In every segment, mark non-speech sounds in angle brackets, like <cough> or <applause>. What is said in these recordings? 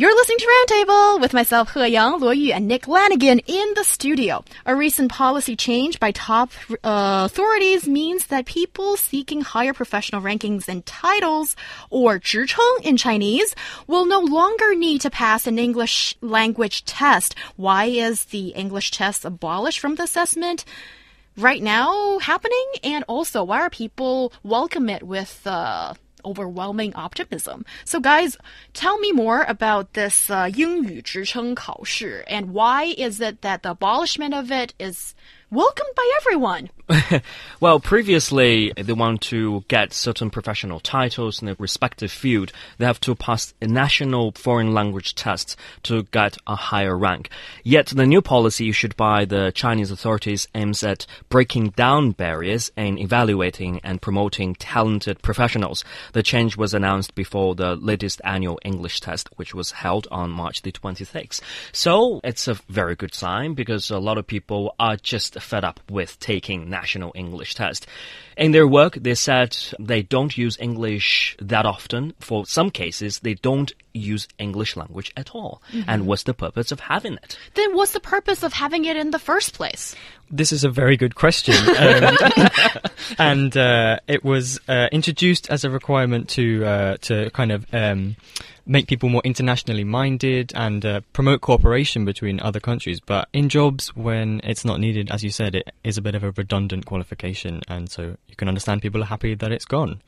You're listening to Roundtable with myself, He Yang, Luo Yu, and Nick Lanigan in the studio. A recent policy change by top uh, authorities means that people seeking higher professional rankings and titles, or 职称 in Chinese, will no longer need to pass an English language test. Why is the English test abolished from the assessment? Right now happening, and also why are people welcome it with uh, overwhelming optimism. So, guys, tell me more about this uh, 英语职称考试 and why is it that the abolishment of it is welcomed by everyone. <laughs> well, previously, they want to get certain professional titles in a respective field. They have to pass a national foreign language test to get a higher rank. Yet, the new policy issued by the Chinese authorities aims at breaking down barriers and evaluating and promoting talented professionals. The change was announced before the latest annual English test, which was held on March the 26th. So, it's a very good sign because a lot of people are just fed up with taking national English test. In their work, they said they don't use English that often. For some cases, they don't use English language at all. Mm-hmm. And what's the purpose of having it? Then what's the purpose of having it in the first place? This is a very good question. <laughs> Um, and uh, it was uh, introduced as a requirement to uh, to kind of um, make people more internationally minded and uh, promote cooperation between other countries. But in jobs, when it's not needed, as you said, it is a bit of a redundant qualification, and so you can understand people are happy that it's gone.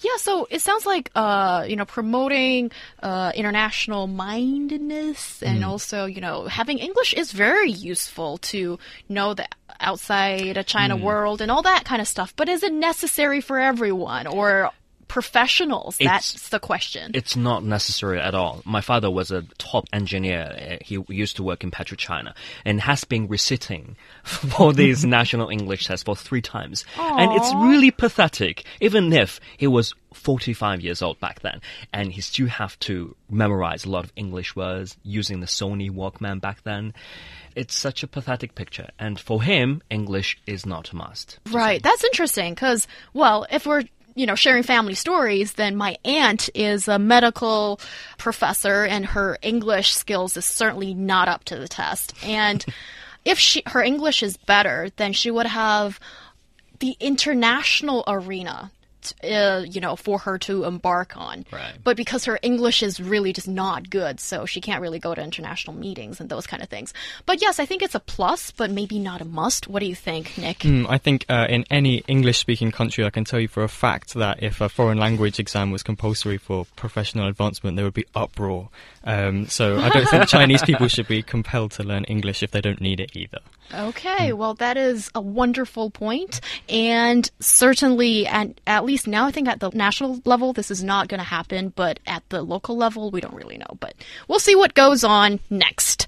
Yeah, so it sounds like uh, you know promoting uh, international mindedness and also you know having English is very useful to know the outside of China world and all that kind of stuff. But is it necessary for everyone or professionals? That's the question. It's not necessary at all. My father was a top engineer. He used to work in PetroChina and has been resitting <laughs> for these <laughs> national English tests for three times. And it's really pathetic, even if he was 45 years old back then. And he still have to memorize a lot of English words using the Sony Walkman back then. It's such a pathetic picture. And for him, English is not a must. Right. That's interesting because, well, if we're you know sharing family stories, then my aunt is a medical professor, and her English skills is certainly not up to the test. And <laughs> if she her English is better, then she would have the international arena. Uh, you know, for her to embark on. Right. But because her English is really just not good, so she can't really go to international meetings and those kind of things. But yes, I think it's a plus, but maybe not a must. What do you think, Nick? Mm, I think uh, in any English speaking country, I can tell you for a fact that if a foreign language exam was compulsory for professional advancement, there would be uproar. Um, so I don't think <laughs> Chinese people should be compelled to learn English if they don't need it either. Okay, well, that is a wonderful point, and certainly, at, at least now, I think at the national level, this is not going to happen, but at the local level, we don't really know. But we'll see what goes on next.